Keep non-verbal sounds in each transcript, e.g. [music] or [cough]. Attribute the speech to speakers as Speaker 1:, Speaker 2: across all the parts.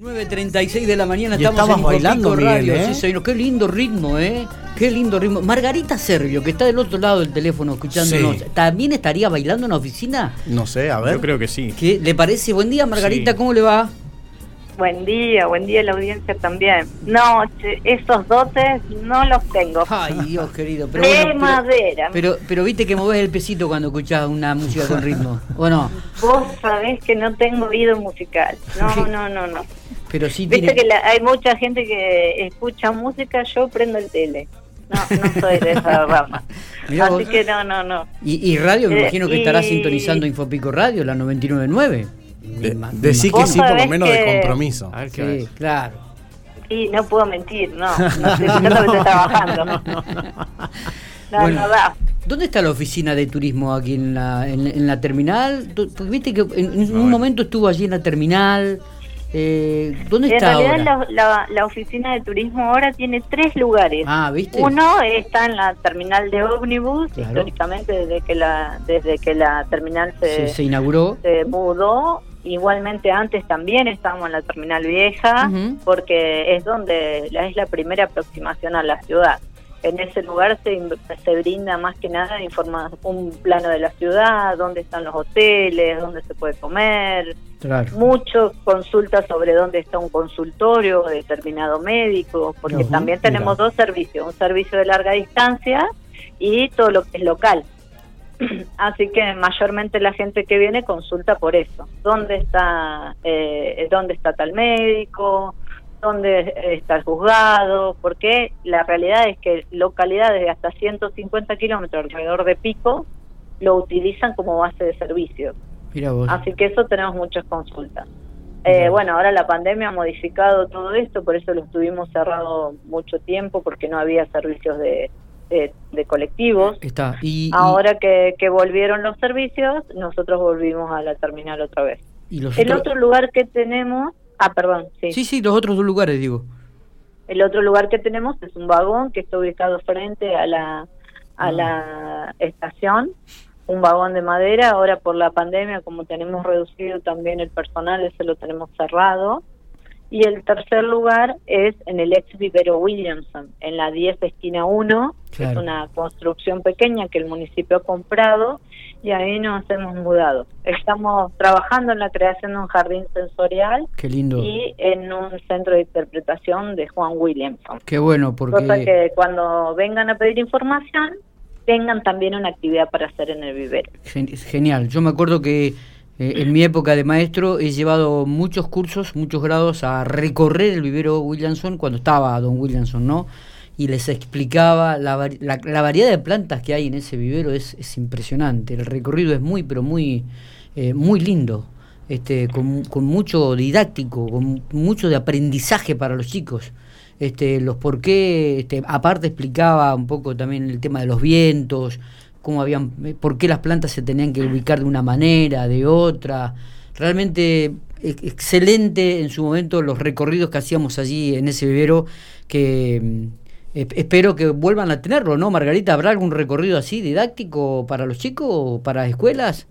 Speaker 1: 9.36 de la mañana
Speaker 2: Y
Speaker 1: estamos
Speaker 2: estabas
Speaker 1: en
Speaker 2: bailando,
Speaker 1: Infopico Radio.
Speaker 2: Miguel, ¿eh?
Speaker 1: Sí, señor. Qué lindo ritmo, ¿eh? Qué lindo ritmo. Margarita Servio, que está del otro lado del teléfono escuchándonos,
Speaker 2: Sí.
Speaker 1: ¿también estaría bailando en la oficina?
Speaker 2: No sé, a ver.
Speaker 3: Yo creo que sí.
Speaker 1: ¿Qué le parece? Buen día, Margarita,
Speaker 3: Sí.
Speaker 1: ¿cómo le va?
Speaker 4: Buen día, buen día a la audiencia también. No, esos dotes no los tengo.
Speaker 1: Ay, Dios querido. Pero,
Speaker 4: de
Speaker 1: bueno,
Speaker 4: madera.
Speaker 1: pero, pero viste que movés el pesito cuando escuchás una música con ritmo, ¿o no?
Speaker 4: Vos sabés que no tengo oído musical. No, no, no, no.
Speaker 1: Pero sí
Speaker 4: Viste
Speaker 1: tiene...
Speaker 4: que la- hay mucha gente que escucha música, yo prendo el tele. No, no soy de esa [laughs] rama.
Speaker 1: Mirá
Speaker 4: Así
Speaker 1: vos.
Speaker 4: que no, no, no.
Speaker 1: Y, y radio, me
Speaker 4: Eh,
Speaker 1: imagino que estará
Speaker 4: y-
Speaker 1: sintonizando Infopico Radio, la 999.
Speaker 2: De- decí que sí, por lo menos de compromiso.
Speaker 3: A ver qué
Speaker 1: Sí, claro.
Speaker 4: Y no puedo mentir, no. No pensando que [laughs] estoy trabajando. [laughs] No,
Speaker 1: Bueno.
Speaker 4: no da.
Speaker 1: ¿Dónde está la oficina de turismo aquí en la, en, en la terminal? Porque viste que en, en un
Speaker 3: bueno.
Speaker 1: momento estuvo allí en la terminal. Eh, ¿Dónde
Speaker 4: En
Speaker 1: está
Speaker 4: realidad
Speaker 1: ahora?
Speaker 4: la, la- la oficina de turismo ahora tiene tres lugares.
Speaker 1: Ah, ¿viste?
Speaker 4: Uno está en la terminal de ómnibus,
Speaker 1: Claro.
Speaker 4: históricamente desde que la desde que la terminal
Speaker 1: se,
Speaker 4: se,
Speaker 1: se inauguró.
Speaker 4: se mudó. Igualmente antes también estábamos en la terminal vieja, porque es donde es la primera aproximación a la ciudad. En ese lugar se, in- se brinda más que nada informa un plano de la ciudad, dónde están los hoteles, dónde se puede comer,
Speaker 1: Claro.
Speaker 4: mucho consultas sobre dónde está un consultorio de determinado médico, porque también tenemos
Speaker 2: mira.
Speaker 4: dos servicios, un servicio de larga distancia y todo lo que es local. [clears throat] Así que mayormente la gente que viene consulta por eso, dónde está, eh, dónde está tal médico, dónde está el juzgado, porque la realidad es que localidades de hasta 150 kilómetros alrededor de Pico lo utilizan como base de servicio.
Speaker 1: Mira vos.
Speaker 4: Así que eso tenemos muchas consultas. Eh, bueno, ahora la pandemia ha modificado todo esto, por eso lo estuvimos cerrado mucho tiempo, porque no había servicios de, de, de colectivos.
Speaker 1: Está. Y, y-
Speaker 4: Ahora que, que volvieron los servicios, nosotros volvimos a la terminal otra vez.
Speaker 1: y los
Speaker 4: El
Speaker 1: otros-
Speaker 4: otro lugar que tenemos, ah, perdón, sí.
Speaker 1: Sí, sí, los otros dos lugares, digo.
Speaker 4: El otro lugar que tenemos es un vagón que está ubicado frente a la, a
Speaker 1: Ah.
Speaker 4: la estación, un vagón de madera. Ahora por la pandemia, como tenemos reducido también el personal, ese lo tenemos cerrado. Y el tercer lugar es en el ex vivero Williamson, en la 10 esquina 1, que es
Speaker 1: Claro.
Speaker 4: una construcción pequeña que el municipio ha comprado y ahí nos hemos mudado. Estamos trabajando en la creación de un jardín sensorial
Speaker 1: Qué lindo.
Speaker 4: y en un centro de interpretación de Juan Williamson.
Speaker 1: Qué bueno, porque...
Speaker 4: Cosa que cuando vengan a pedir información, tengan también una actividad para hacer en el vivero.
Speaker 1: Gen- Genial. Yo me acuerdo que eh, en mi época de maestro he llevado muchos cursos, muchos grados a recorrer el vivero Williamson cuando estaba Don Williamson, ¿no? Y les explicaba la, vari- la, la variedad de plantas que hay en ese vivero es, es impresionante. El recorrido es muy, pero muy, eh, muy lindo. Este, con, con mucho didáctico, con mucho de aprendizaje para los chicos. Este, los por qué, este, aparte explicaba un poco también el tema de los vientos, cómo habían, eh, por qué las plantas se tenían que ubicar de una manera, de otra. Realmente ex- excelente en su momento los recorridos que hacíamos allí en ese vivero que mm, esp- espero que vuelvan a tenerlo, ¿no, Margarita? ¿Habrá algún recorrido así didáctico para los chicos o para escuelas?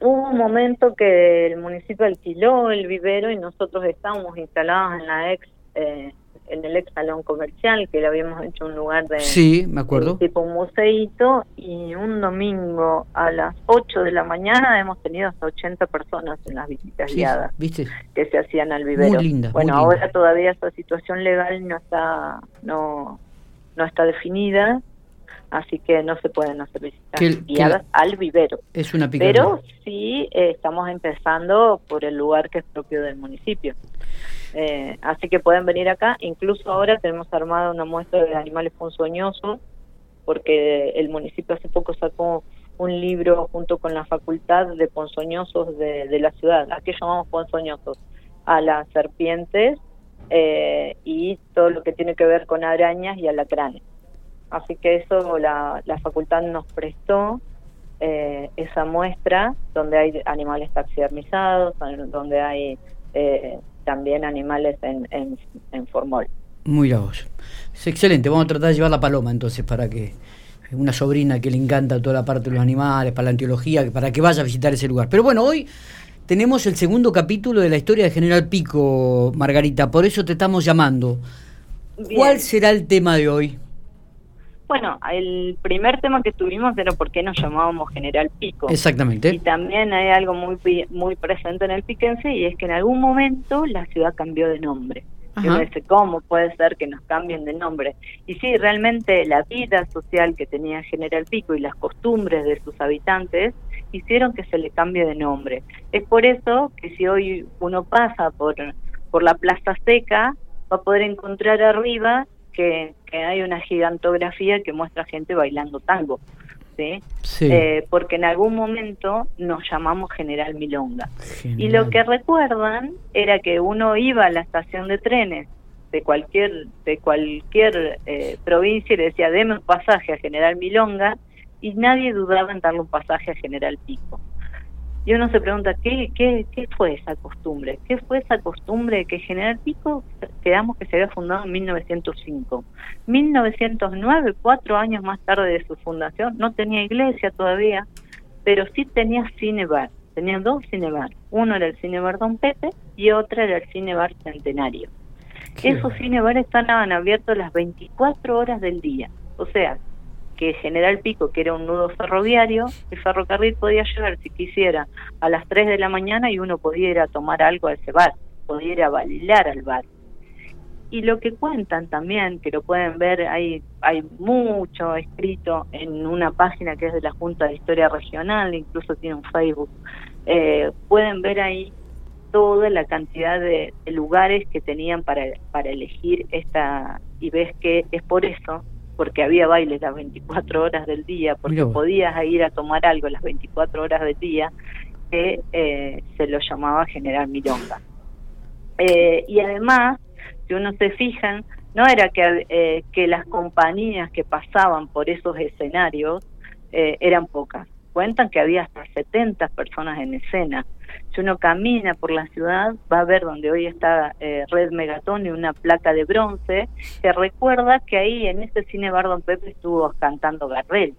Speaker 4: Hubo un momento que el municipio alquiló el vivero y nosotros estábamos instalados en la ex eh, en el ex salón comercial que le habíamos hecho un lugar de
Speaker 1: Sí, me acuerdo.
Speaker 4: tipo un museíto y un domingo a las 8 de la mañana hemos tenido hasta 80 personas en las visitas
Speaker 1: Sí,
Speaker 4: guiadas
Speaker 1: ¿Viste?
Speaker 4: que se hacían al vivero.
Speaker 1: Muy linda,
Speaker 4: bueno,
Speaker 1: muy linda.
Speaker 4: ahora todavía esa situación legal no está no no está definida, así que no se pueden hacer visitas guiadas al vivero.
Speaker 1: Es una picardía.
Speaker 4: Pero sí eh, estamos empezando por el lugar que es propio del municipio. Eh, así que pueden venir acá. Incluso ahora tenemos armada una muestra de animales ponzoñosos, porque el municipio hace poco sacó un libro junto con la facultad de ponzoñosos de, la ciudad. ¿A qué llamamos ponzoñosos? A las serpientes eh, y todo lo que tiene que ver con arañas y alacranes. Así que eso la, la facultad nos prestó eh, esa muestra donde hay animales taxidermizados, donde hay eh, también animales en, en, en formol.
Speaker 1: Muy a vos. Es excelente. Vamos a tratar de llevar la paloma entonces para que una sobrina que le encanta toda la parte de los animales, para la antiología, para que vaya a visitar ese lugar. Pero bueno, hoy tenemos el segundo capítulo de la historia de General Pico, Margarita, por eso te estamos llamando. ¿Cuál será el tema de hoy?
Speaker 4: Bueno, el primer tema que tuvimos era por qué nos llamábamos General Pico.
Speaker 1: Exactamente.
Speaker 4: Y también hay algo muy muy presente en el piquense y es que en algún momento la ciudad cambió de nombre. Y uno dice, ¿cómo puede ser que nos cambien de nombre? Y sí, realmente la vida social que tenía General Pico y las costumbres de sus habitantes hicieron que se le cambie de nombre. Es por eso que si hoy uno pasa por, por la Plaza Seca, va a poder encontrar arriba que, hay una gigantografía que muestra gente bailando tango. ¿sí? Eh, porque en algún momento nos llamamos General Milonga. Y lo que recuerdan era que uno iba a la estación de trenes de cualquier de cualquier eh, provincia y le decía, deme un pasaje a General Milonga, y nadie dudaba en darle un pasaje a General Pico. Y uno se pregunta, ¿qué, qué, qué fue esa costumbre? ¿Qué fue esa costumbre que General Pico, quedamos que se había fundado en 1905? 1909, cuatro años más tarde de su fundación, no tenía iglesia todavía, pero sí tenía cine bar. Tenía dos cinebar. Uno era el cinebar Don Pepe y otro era el cinebar Centenario. Esos cinebares estaban abiertos las 24 horas del día. O sea, que General Pico, que era un nudo ferroviario, el ferrocarril podía llegar si quisiera a las 3 de la mañana y uno podía ir a tomar algo a ese bar, podía ir a bailar al bar. Y lo que cuentan también, que lo pueden ver, hay, hay mucho escrito en una página que es de la Junta de Historia Regional, incluso tiene un Facebook, eh, pueden ver ahí toda la cantidad de, lugares que tenían para elegir esta, y ves que es por eso porque había bailes las 24 horas del día, porque podías ir a tomar algo las 24 horas del día, que eh, se lo llamaba General Milonga. Eh, y además, si uno se fijan, no era que, eh, que las compañías que pasaban por esos escenarios eran pocas, cuentan que había hasta 70 personas en escena. Si uno camina por la ciudad, va a ver donde hoy está eh, Red Megatón y una placa de bronce que recuerda que ahí en ese cine Bar Don Pepe estuvo cantando Gardel.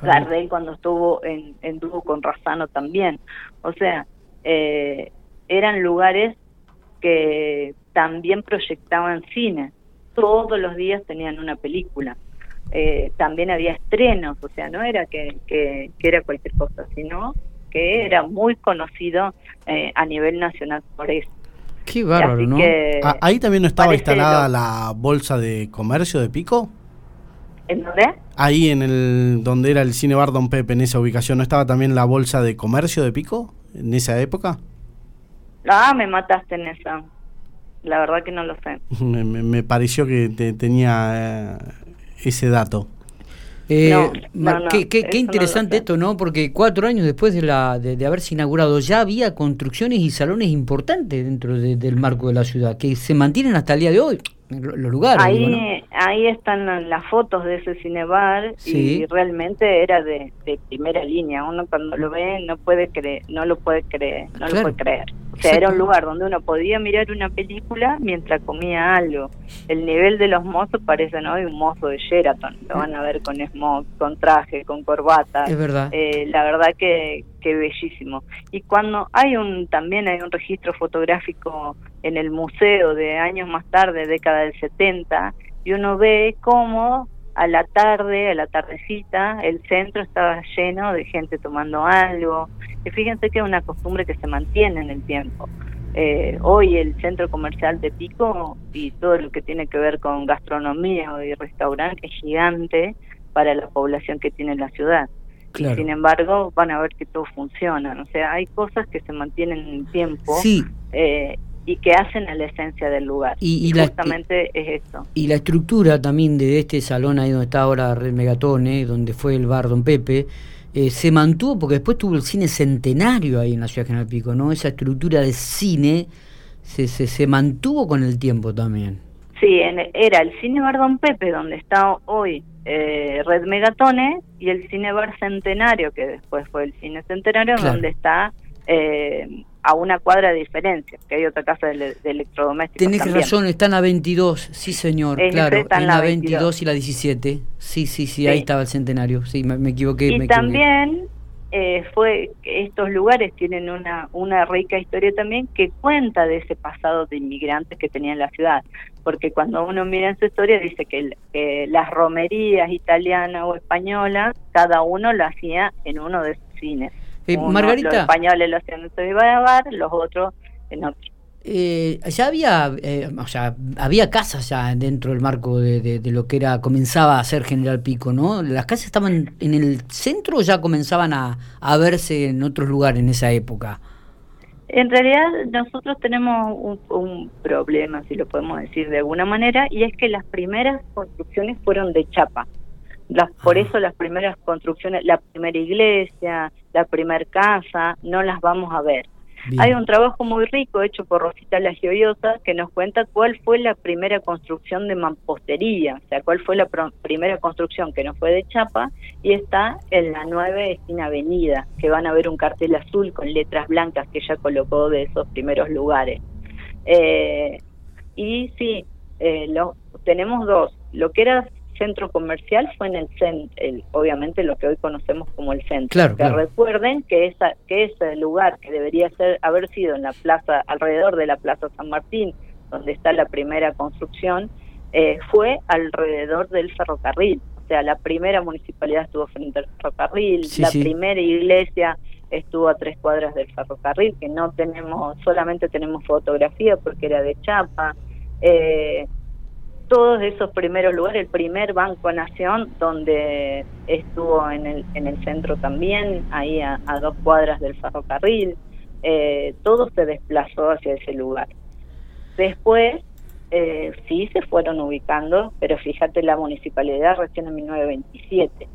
Speaker 4: Gardel cuando estuvo en, en dúo con Razano también. O sea, eh, eran lugares que también proyectaban cine. Todos los días tenían una película. Eh, también había estrenos, o sea, no era que, que, era cualquier cosa, sino que era muy conocido eh, a nivel nacional por eso.
Speaker 1: Qué bárbaro, ¿no?
Speaker 2: Ah, ¿Ahí también no estaba instalada la bolsa de comercio de Pico?
Speaker 4: ¿En dónde?
Speaker 2: Ahí en el donde era el cine bar Don Pepe, en esa ubicación, ¿no estaba también la bolsa de comercio de Pico en esa época?
Speaker 4: Ah, me mataste en esa. La verdad que no lo sé. [laughs]
Speaker 2: me, pareció que tenía eh, ese dato.
Speaker 1: Eh, qué, interesante esto, ¿no? Porque cuatro años después de, la, de, haberse inaugurado ya había construcciones y salones importantes dentro del marco de la ciudad que se mantienen hasta el día de hoy los lugares.
Speaker 4: Ahí, ahí están las fotos de ese cinebar y realmente era de, primera línea. Uno cuando lo ve no puede creer, no lo puede creer, no lo puede creer. O sea, era un lugar donde uno podía mirar una película mientras comía algo. El nivel de los mozos parece no un mozo de Sheraton. Lo van a ver con smog, con traje, con corbata.
Speaker 1: Es verdad.
Speaker 4: Eh, la verdad que, que bellísimo. Y cuando hay un también hay un registro fotográfico en el museo de años más tarde, década del 70, y uno ve cómo a la tarde, a la tardecita, el centro estaba lleno de gente tomando algo. Y fíjense que es una costumbre que se mantiene en el tiempo. Eh, hoy el centro comercial de Pico y todo lo que tiene que ver con gastronomía y restaurante es gigante para la población que tiene la ciudad. sin embargo, van a ver que todo funciona. O sea, hay cosas que se mantienen en el tiempo.
Speaker 1: Sí.
Speaker 4: Eh, y que hacen a la esencia del lugar. Y, justamente es esto.
Speaker 1: Y la estructura también de este salón ahí donde está ahora Red Megatone, donde fue el bar Don Pepe, eh, se mantuvo porque después tuvo el cine centenario ahí en la ciudad de General Pico, ¿no? Esa estructura de cine se, se, se mantuvo con el tiempo también.
Speaker 4: Sí, era el cine bar Don Pepe, donde está hoy eh, Red Megatone, y el cine bar Centenario, que después fue el cine Centenario, donde está... Eh, a una cuadra de diferencia, que hay otra casa de, electrodomésticos.
Speaker 1: Tenés razón, están a 22, sí señor, claro, en la 22. y la 17. Sí, sí, sí, ahí estaba el centenario, sí, me, equivoqué.
Speaker 4: Y también eh, fue estos lugares tienen una, una rica historia también que cuenta de ese pasado de inmigrantes que tenía en la ciudad, porque cuando uno mira en su historia dice que, las romerías italianas o españolas, cada uno lo hacía en uno de sus cines.
Speaker 1: Eh, Margarita. Los
Speaker 4: españoles lo hacían en bar, los otros en otro.
Speaker 1: Eh, ya había, eh, o sea, había casas ya dentro del marco de, lo que era comenzaba a ser General Pico, ¿no? Las casas estaban en el centro o ya comenzaban a, verse en otros lugares en esa época.
Speaker 4: En realidad nosotros tenemos un, problema, si lo podemos decir de alguna manera, y es que las primeras construcciones fueron de chapa. Las, por eso las primeras construcciones, la primera iglesia, la primera casa, no las vamos a ver. Hay un trabajo muy rico hecho por Rosita La Gioiosa que nos cuenta cuál fue la primera construcción de mampostería, o sea, cuál fue la primera construcción que no fue de chapa y está en la nueva esquina avenida, que van a ver un cartel azul con letras blancas que ella colocó de esos primeros lugares. Eh, y sí, eh, lo, tenemos dos, lo que era centro comercial fue en el centro, obviamente lo que hoy conocemos como el centro.
Speaker 1: Claro,
Speaker 4: que recuerden que esa que ese lugar que debería ser haber sido en la plaza alrededor de la Plaza San Martín, donde está la primera construcción, eh, fue alrededor del ferrocarril. O sea, la primera municipalidad estuvo frente al ferrocarril, la primera iglesia estuvo a tres cuadras del ferrocarril, que no tenemos, solamente tenemos fotografía porque era de chapa. Eh, todos esos primeros lugares, el primer Banco Nación, donde estuvo en el, en el centro también, ahí a, dos cuadras del ferrocarril, eh, todo se desplazó hacia ese lugar. Después, eh, sí se fueron ubicando, pero fíjate, la municipalidad recién en 1927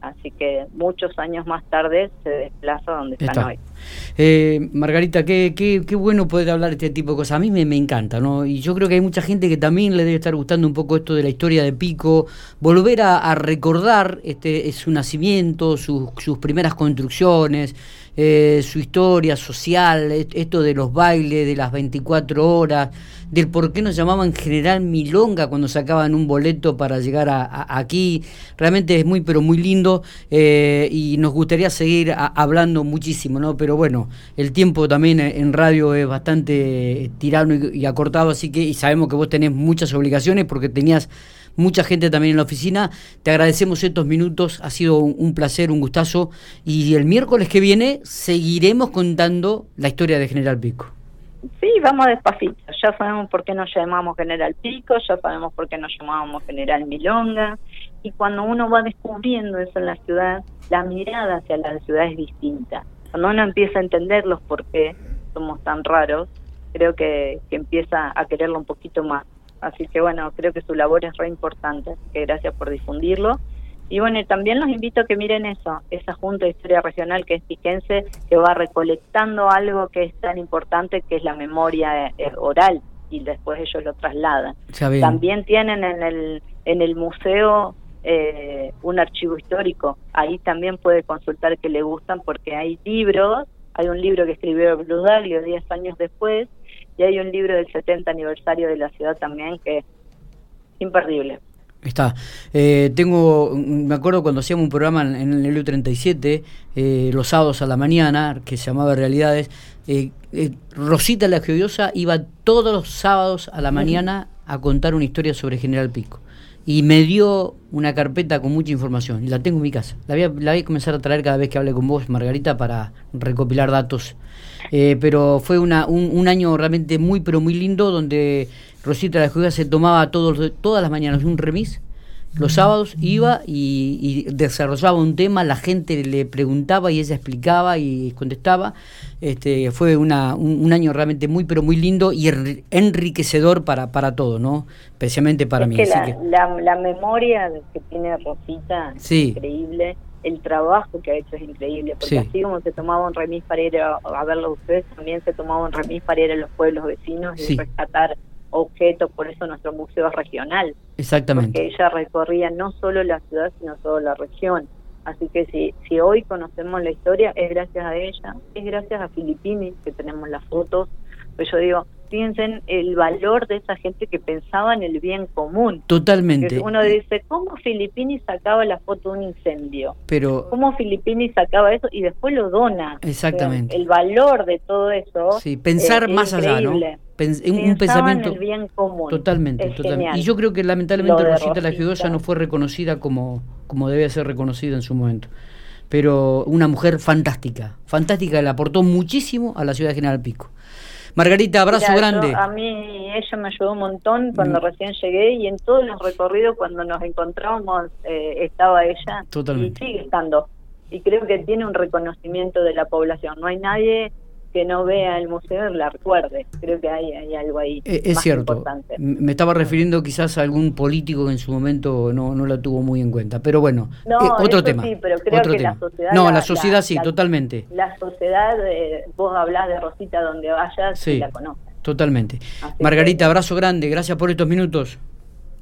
Speaker 4: así que muchos años más tarde se desplaza donde están hoy.
Speaker 1: Eh, Margarita, qué, qué, qué, bueno poder hablar de este tipo de cosas. A mí me, encanta, ¿no? Y yo creo que hay mucha gente que también le debe estar gustando un poco esto de la historia de Pico, volver a, recordar este, su nacimiento, sus, primeras construcciones, eh, su historia social, esto de los bailes, de las 24 horas, del por qué nos llamaban General Milonga cuando sacaban un boleto para llegar a, aquí. Realmente es muy, pero muy lindo eh, y nos gustaría seguir hablando muchísimo, ¿no? Bueno, el tiempo también en radio es bastante tirano y, acortado, así que sabemos que vos tenés muchas obligaciones porque tenías mucha gente también en la oficina. Te agradecemos estos minutos, ha sido un, placer, un gustazo. Y el miércoles que viene seguiremos contando la historia de General Pico.
Speaker 4: Sí, vamos despacito. Ya sabemos por qué nos llamamos General Pico, ya sabemos por qué nos llamábamos General Milonga. Y cuando uno va descubriendo eso en la ciudad, la mirada hacia la ciudad es distinta. Cuando uno empieza a entender los por qué somos tan raros, creo que, que empieza a quererlo un poquito más. Así que bueno, creo que su labor es re importante, así que gracias por difundirlo. Y bueno, también los invito a que miren eso, esa Junta de Historia Regional que es piquense, que va recolectando algo que es tan importante, que es la memoria eh, oral, y después ellos lo trasladan. También tienen en el, en el museo eh, un archivo histórico, ahí también puede consultar que le gustan, porque hay libros, hay un libro que escribió Bludaglio 10 años después, y hay un libro del 70 aniversario de la ciudad también que es imperdible.
Speaker 1: Está. Eh, tengo, me acuerdo cuando hacíamos un programa en, el EU37, eh, los sábados a la mañana, que se llamaba Realidades, eh, Rosita la Geodiosa iba todos los sábados a la mañana a contar una historia sobre General Pico. Y me dio una carpeta con mucha información, y la tengo en mi casa. La voy, a, la voy a comenzar a traer cada vez que hable con vos, Margarita, para recopilar datos eh, pero fue una, un, año realmente muy, pero muy lindo, donde Rosita la Juega se tomaba todos, todas las mañanas un remis. Los sábados iba y, desarrollaba un tema, la gente le preguntaba y ella explicaba y contestaba. Este, fue una, un, año realmente muy, pero muy lindo y enriquecedor para, para todo, ¿no? Especialmente para mí.
Speaker 4: la, la, memoria que tiene Rosita es increíble el trabajo que ha hecho es increíble, porque así como se tomaba un remis para ir a, verlo ustedes, también se tomaba un remis para ir a los pueblos vecinos y rescatar objetos, por eso nuestro museo es regional.
Speaker 1: Exactamente.
Speaker 4: Porque ella recorría no solo la ciudad, sino toda la región. Así que si, si hoy conocemos la historia, es gracias a ella, es gracias a Filipini que tenemos las fotos. Pues yo digo, Piensen el valor de esa gente que pensaba en el bien común.
Speaker 1: Totalmente.
Speaker 4: Uno dice, ¿cómo Filippini sacaba la foto de un incendio?
Speaker 1: Pero
Speaker 4: ¿Cómo Filippini sacaba eso y después lo dona?
Speaker 1: Exactamente.
Speaker 4: el valor de todo eso.
Speaker 1: Sí, pensar más allá, ¿no?
Speaker 4: Pens
Speaker 1: un pensamiento
Speaker 4: en el bien común.
Speaker 1: Totalmente, totalmente. Y yo creo que lamentablemente Rosita, la Giudosa no fue reconocida como, como debía ser reconocida en su momento. Pero una mujer fantástica, fantástica, le aportó muchísimo a la ciudad de General Pico. Margarita, abrazo grande.
Speaker 4: a mí ella me ayudó un montón cuando mm. recién llegué y en todos los recorridos cuando nos encontrábamos eh, estaba ella
Speaker 1: Totalmente.
Speaker 4: y sigue estando. Y creo que tiene un reconocimiento de la población. No hay nadie que no vea el museo la recuerde. Creo que hay, hay algo ahí.
Speaker 1: Eh, es cierto. Me estaba refiriendo quizás a algún político que en su momento no, no la tuvo muy en cuenta. Pero bueno,
Speaker 4: eh, otro tema. Sí, pero creo que la sociedad.
Speaker 1: No, la, sociedad sí, totalmente.
Speaker 4: La sociedad, eh, vos hablás de Rosita donde vayas y la conoces.
Speaker 1: Totalmente. Margarita, abrazo grande. Gracias por estos minutos.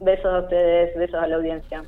Speaker 4: Besos a ustedes, besos a la audiencia.